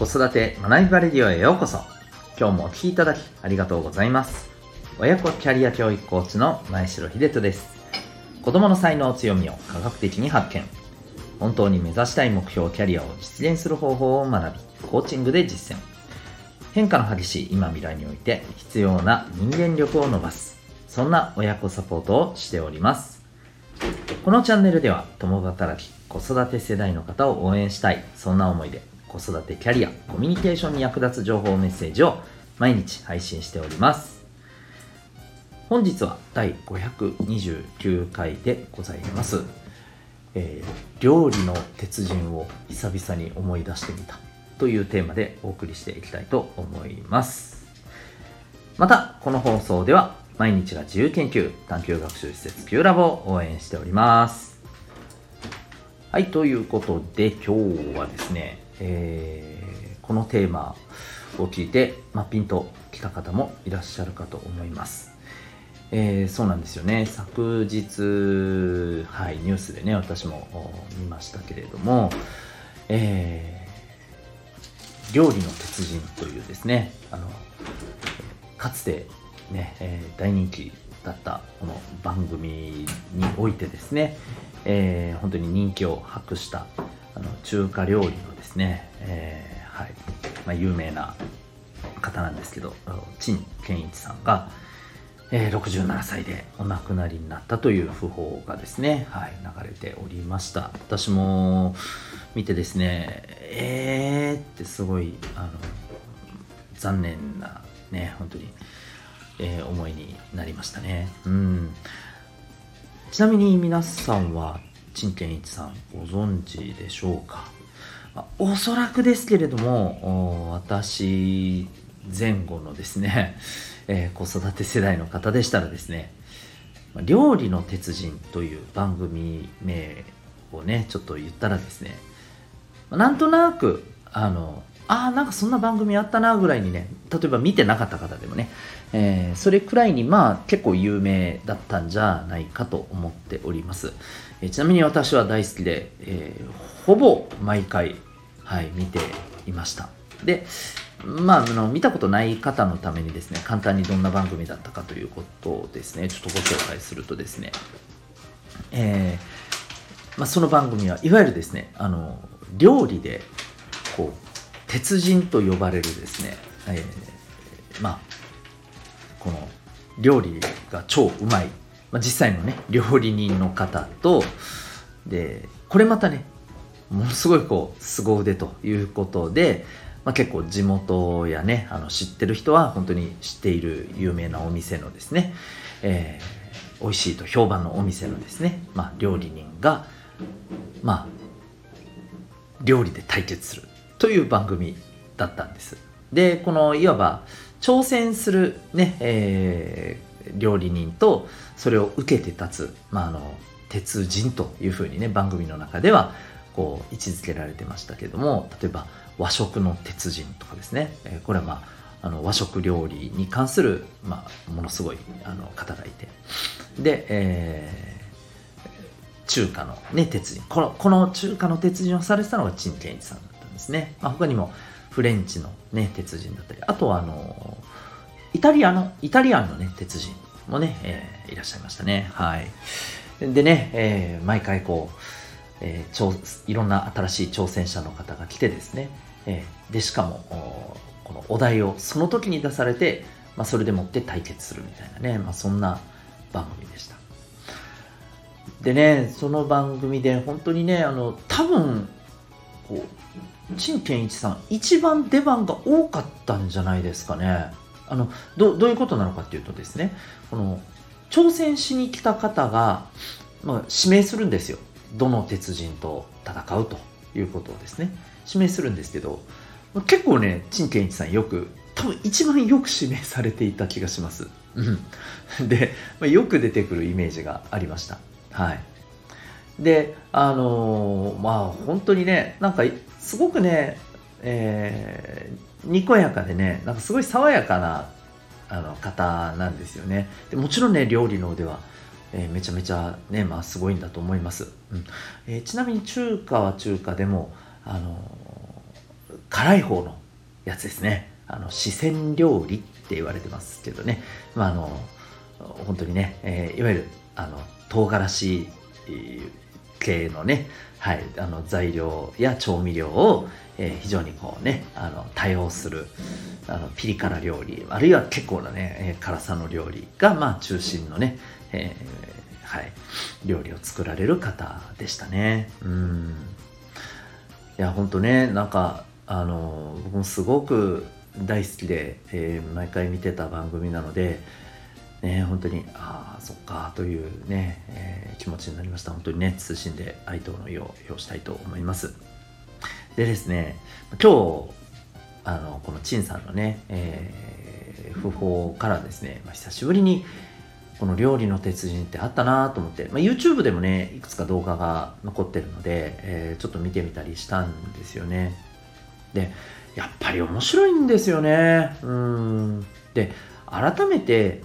子育て学びバレディオへようこそ。今日もお聴きいただきありがとうございます。親子キャリア教育コーチの前城秀人です。子供の才能強みを科学的に発見。本当に目指したい目標キャリアを実現する方法を学びコーチングで実践。変化の激しい今未来において必要な人間力を伸ばす。そんな親子サポートをしております。このチャンネルでは共働き子育て世代の方を応援したい。そんな思いで子育てキャリアコミュニケーションに役立つ情報メッセージを毎日配信しております。本日は第529回でございます、えー、料理の鉄人を久々に思い出してみたというテーマでお送りしていきたいと思います。またこの放送では毎日が自由研究探究学習施設 Q ラボを応援しております。はい、ということで今日はですね、えー、このテーマを聞いて、まあ、ピンときた方もいらっしゃるかと思います。えー、そうなんですよね。昨日、はい、ニュースでね、私も見ましたけれども、えー、料理の鉄人というですね、あの、かつてね、えー、大人気だったこの番組においてですね、えー、本当に人気を博したあの中華料理のですね、えー、はいまあ、有名な方なんですけど陳健一さんが、えー、67歳でお亡くなりになったという訃報がですね、はい、流れておりました。私も見てですねえーってすごいあの残念なね本当に、えー、思いになりましたね。うん。ちなみに皆さんは陳健一さんご存知でしょうか、まあ、おそらくですけれども私前後のですね、えー、子育て世代の方でしたらですね「料理の鉄人」という番組名をねちょっと言ったらですねなんとなくあのああなんかそんな番組あったなぐらいにね例えば見てなかった方でもね、えー、それくらいにまあ結構有名だったんじゃないかと思っております、えー、ちなみに私は大好きで、えー、ほぼ毎回、はい、見ていました。でまあ、あの見たことない方のためにですね簡単にどんな番組だったかということをですね。ちょっとご紹介するとですね、えーまあ、その番組はいわゆるですねあの料理でこう鉄人と呼ばれるですね、えー、まあこの料理が超うまい、まあ、実際のね料理人の方とでこれまたねものすごいこう凄腕ということで、まあ、結構地元やねあの知ってる人は本当に知っている有名なお店のですね、えー、美味しいと評判のお店のですね、まあ、料理人がまあ料理で対決する。という番組だったんです。で、このいわば挑戦するね、えー、料理人とそれを受けて立つ、まあ、あの鉄人というふうにね番組の中ではこう位置づけられてましたけども例えば和食の鉄人とかですね、えー、これはまああの和食料理に関する、まあ、ものすごいあの方がいて。で、えー、中華の、ね、鉄人。このこの中華の鉄人をされてたのが陳健一さん。ですね。まあ、他にもフレンチのね、鉄人だったり、あとはあの、イタリアの、イタリアンのね、鉄人もね、えー、いらっしゃいましたね。はい。でね、えー、毎回こう、えー、いろんな新しい挑戦者の方が来てですね、えー、で、しかも、このお題をその時に出されて、まあ、それでもって対決するみたいなね、まあ、そんな番組でした。でね、その番組で本当にね、あの、多分、こう、陳健一さん一番出番が多かったんじゃないですかね。あのどういうことなのかっていうとですねこの挑戦しに来た方が、まあ、指名するんですよ。どの鉄人と戦うということをですね。指名するんですけど結構ね陳健一さんよく多分一番よく指名されていた気がします、うん、で、まあ、よく出てくるイメージがありました。はい。であのー、まあ本当にねなんかすごくね、えー、にこやかでねなんかすごい爽やかなあの方なんですよね。でもちろんね料理の腕は、えー、めちゃめちゃねまあすごいんだと思います、うん。えー、ちなみに中華は中華でもあの辛い方のやつですね。あの四川料理って言われてますけどね、まあ、あの本当にね、えー、いわゆるあの唐辛子系のね、はい、あの材料や調味料を、えー、非常にこうねあの多用するあのピリ辛料理あるいは結構なね、えー、辛さの料理が、まあ、中心のね、えー、はい、料理を作られる方でしたね。うん。いや本当ねなんかあの僕もすごく大好きで、えー、毎回見てた番組なので、ね、本当にああそっかというね、えー、気持ちになりました。本当にね通信で哀悼の意を表したいと思います。でですね今日あのこの陳さんのね、えー、訃報からですね、まあ、久しぶりにこの料理の鉄人ってあったなと思って、まあ、YouTube でもねいくつか動画が残ってるので、えー、ちょっと見てみたりしたんですよね。でやっぱり面白いんですよね。うん。で改めて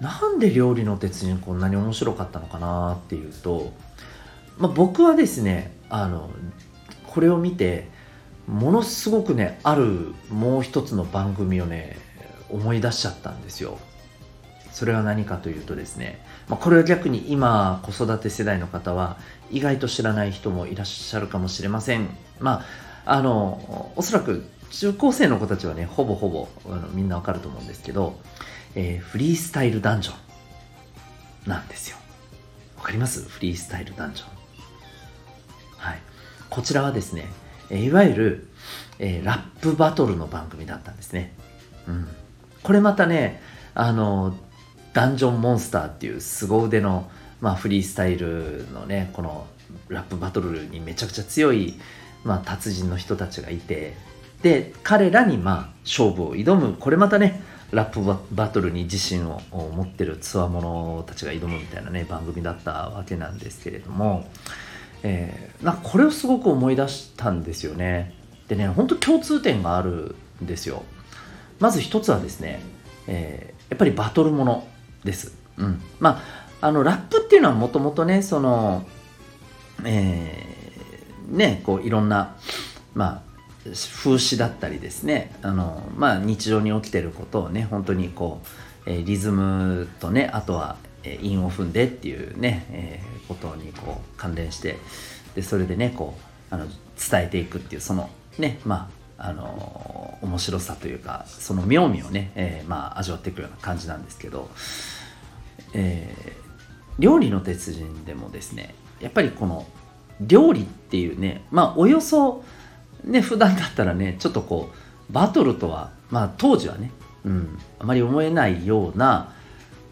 なんで料理の鉄人こんなに面白かったのかなっていうと、まあ、僕はですねあのこれを見てものすごくねあるもう一つの番組をね思い出しちゃったんですよ。それは何かというとですね、まあ、これは逆に今子育て世代の方は意外と知らない人もいらっしゃるかもしれません。まああのおそらく中高生の子たちはねほぼほぼあのみんなわかると思うんですけど、えー、フリースタイルダンジョン。なんですよ。わかります？フリースタイルダンジョン。はい。こちらはですねえいわゆる、えー、ラップバトルの番組だったんですね。うん。これまたね、あの、ダンジョンモンスターっていう凄腕の、まあ、フリースタイルのね、このラップバトルにめちゃくちゃ強い、まあ、達人の人たちがいて、で、彼らに、まあ、勝負を挑む、これまたね、ラップバトルに自信を持ってるつわものたちが挑むみたいなね、番組だったわけなんですけれども、えー、なんかこれをすごく思い出したんですよね。でね本当共通点があるんですよ。まず一つはですね、えー、やっぱりバトルものです。うん。まああのラップっていうのはもともとねそのえー、ねこういろんなまあ風刺だったりですねあの、まあ、日常に起きてることをね本当にこう、えー、リズムとねあとは韻を踏んでっていうね、えー、ことにこう関連してでそれでねこうあの伝えていくっていうそのねまああの面白さというかその妙味をね、えー、まあ味わっていくような感じなんですけど、えー、料理の鉄人でもですねやっぱりこの料理っていうねまあおよそね普段だったらねちょっとこうバトルとはまあ当時はね、うん、あまり思えないような、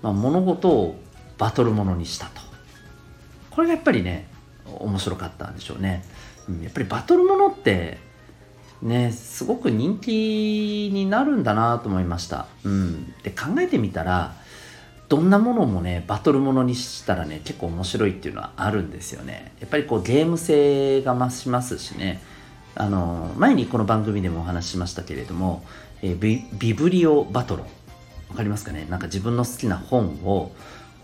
まあ、物事をバトルものにしたと。これがやっぱりね面白かったんでしょうね、うん、やっぱりバトルものってねすごく人気になるんだなと思いました、うん、で考えてみたらどんなものもねバトルものにしたらね結構面白いっていうのはあるんですよね。やっぱりこうゲーム性が増しますしね。あの前にこの番組でもお話ししましたけれども、えー、ビビブリオバトルわかりますかね？なんか自分の好きな本を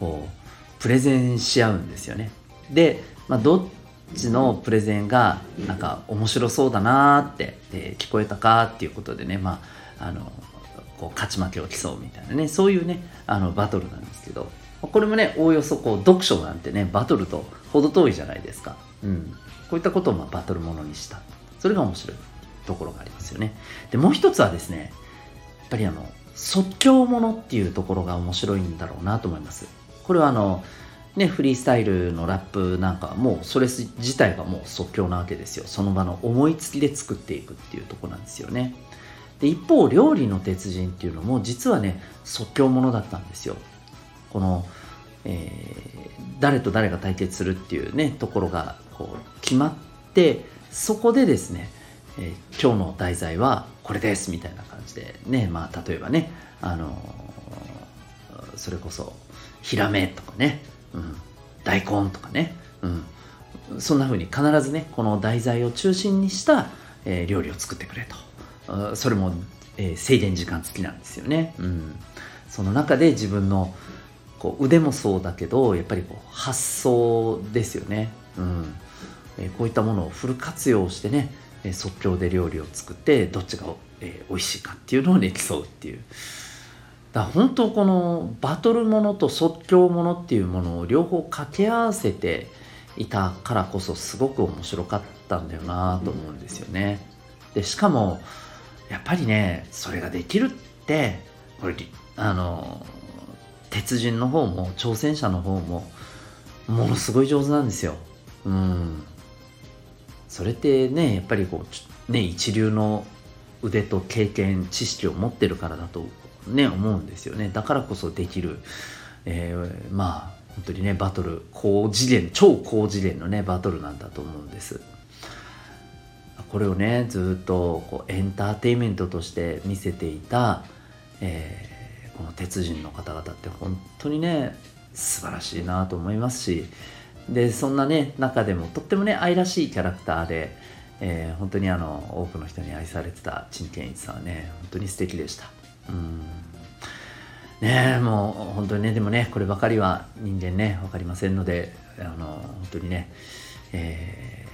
こうプレゼンし合うんですよね。で、まあ、どっちのプレゼンがなんか面白そうだなって、えー、聞こえたかっていうことでねまああのこう勝ち負けを競うみたいなねそういうねあのバトルなんですけどこれもねおおよそこう読書なんてねバトルと程遠いじゃないですか、うん、こういったことをまあバトルものにした。それが面白いところがありますよね。でもう一つはですねやっぱりあの即興ものっていうところが面白いんだろうなと思います。これはあのね、フリースタイルのラップなんかもうそれ自体がもう即興なわけですよ。その場の思いつきで作っていくっていうとこなんですよね。で一方料理の鉄人っていうのも実はね即興ものだったんですよ。この、えー、誰と誰が対決するっていうねところがこう決まってそこでですね、えー、今日の題材はこれですみたいな感じでねまあ例えばねあのー、それこそヒラメとかねうん、大根とかね、うん、そんな風に必ずねこの題材を中心にした、えー、料理を作ってくれと。それも、えー、制限時間付きなんですよね、うん、その中で自分のこう腕もそうだけどやっぱりこう発想ですよね、うん。えー、こういったものをフル活用してねえー、即興で料理を作ってどっちが、えー、美味しいかっていうのをね競うっていうだ本当このバトルものと即興ものっていうものを両方掛け合わせていたからこそすごく面白かったんだよなと思うんですよね。でしかもやっぱりねそれができるってこれあの鉄人の方も挑戦者の方もものすごい上手なんですよ。うん。それってねやっぱりこうね一流の腕と経験知識を持ってるからだとね思うんですよね。だからこそできる、えー、まあ本当にねバトル高次元超高次元のねバトルなんだと思うんです。これをねずっとこうエンターテインメントとして見せていた、えー、この鉄人の方々って本当にね素晴らしいなと思いますしでそんなね中でもとってもね愛らしいキャラクターで、えー、本当にあの多くの人に愛されてた陳健一さんはね本当に素敵でした。うん。ねえもう本当にねでもねこればかりは人間ね分かりませんのであの本当にね、え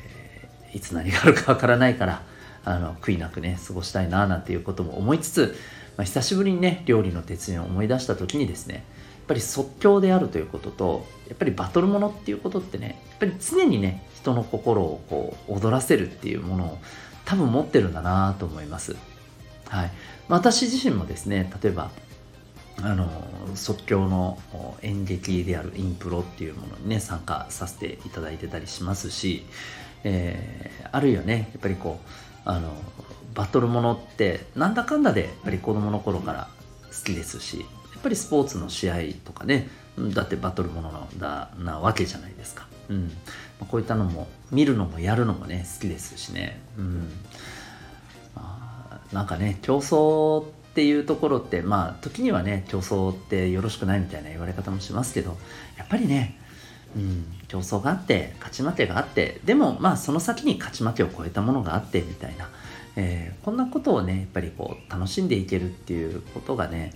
ー、いつ何があるか分からないからあの悔いなくね過ごしたいななんていうことも思いつつ、まあ、久しぶりにね料理の鉄人を思い出した時にですねやっぱり即興であるということとやっぱりバトルものっていうことってねやっぱり常にね人の心をこう踊らせるっていうものを多分持ってるんだなと思います。はい、私自身もですね例えばあの即興の演劇であるインプロっていうものにね参加させていただいてたりしますし、えー、あるいはねやっぱりこうあのバトルものってなんだかんだでやっぱり子供の頃から好きですしやっぱりスポーツの試合とかねだってバトルものだなわけじゃないですか、うん。まこういったのも見るのもやるのもね好きですしね、うん。まあ、なんかね競争っていうところってまあ時にはね競争ってよろしくないみたいな言われ方もしますけどやっぱりねうん、競争があって勝ち負けがあってでもまあその先に勝ち負けを超えたものがあってみたいな、えー、こんなことをねやっぱりこう楽しんでいけるっていうことがね、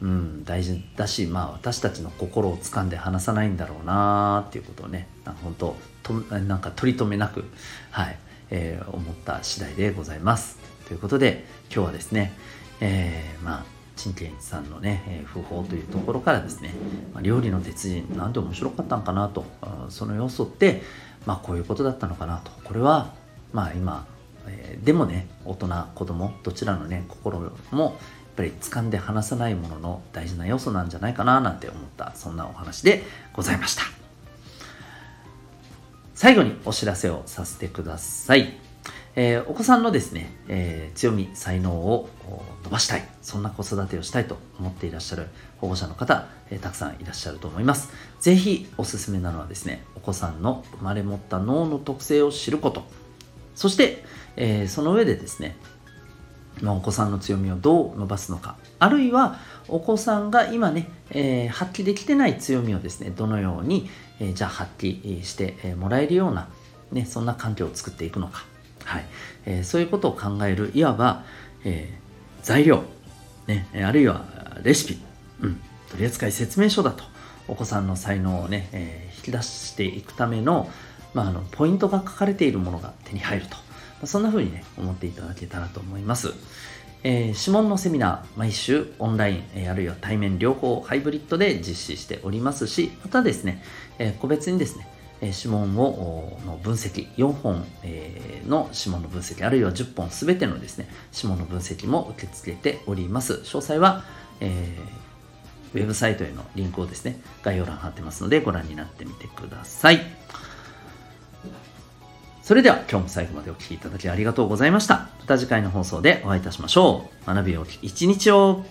うん、大事だし、まあ、私たちの心を掴んで離さないんだろうなっていうことをね本当となんか取り留めなく、はいえー、思った次第でございます。ということで今日はですねえー、まあ陳建一さんのね、えー、訃報というところからですね、まあ、料理の鉄人なんで面白かったんかなとその要素ってまあこういうことだったのかなとこれはまあ今、えー、でもね大人子供どちらのね心もぱり掴んで離さないものの大事な要素なんじゃないかななんて思ったそんなお話でございました。最後にお知らせをさせてください。えー、お子さんのですね、えー、強み、才能を伸ばしたい、そんな子育てをしたいと思っていらっしゃる保護者の方、えー、たくさんいらっしゃると思います。ぜひおすすめなのはですね、お子さんの生まれ持った脳の特性を知ること、そして、えその上でですね、お子さんの強みをどう伸ばすのか、あるいはお子さんが今ね、えー、発揮できてない強みをですね、どのように、えー、じゃあ発揮してもらえるような、ね、そんな環境を作っていくのか。はい。えー、そういうことを考えるいわば、え、材料、ね、あるいはレシピ、うん、取扱説明書だとお子さんの才能をね、え、引き出していくための,、まあ、あのポイントが書かれているものが手に入ると、そんな風にね思っていただけたらと思います。えー、指紋のセミナー、毎週オンライン、えー、あるいは対面両方ハイブリッドで実施しておりますし、またですね、えー、個別にですね、え指紋をの分析4本、えの指紋の分析あるいは10本すべてのですね指紋の分析も受け付けております詳細は、えー、ウェブサイトへのリンクをですね概要欄貼ってますのでご覧になってみてくださいそれでは今日も最後までお聴きいただきありがとうございました。また次回の放送でお会いいたしましょう。学びを一日を。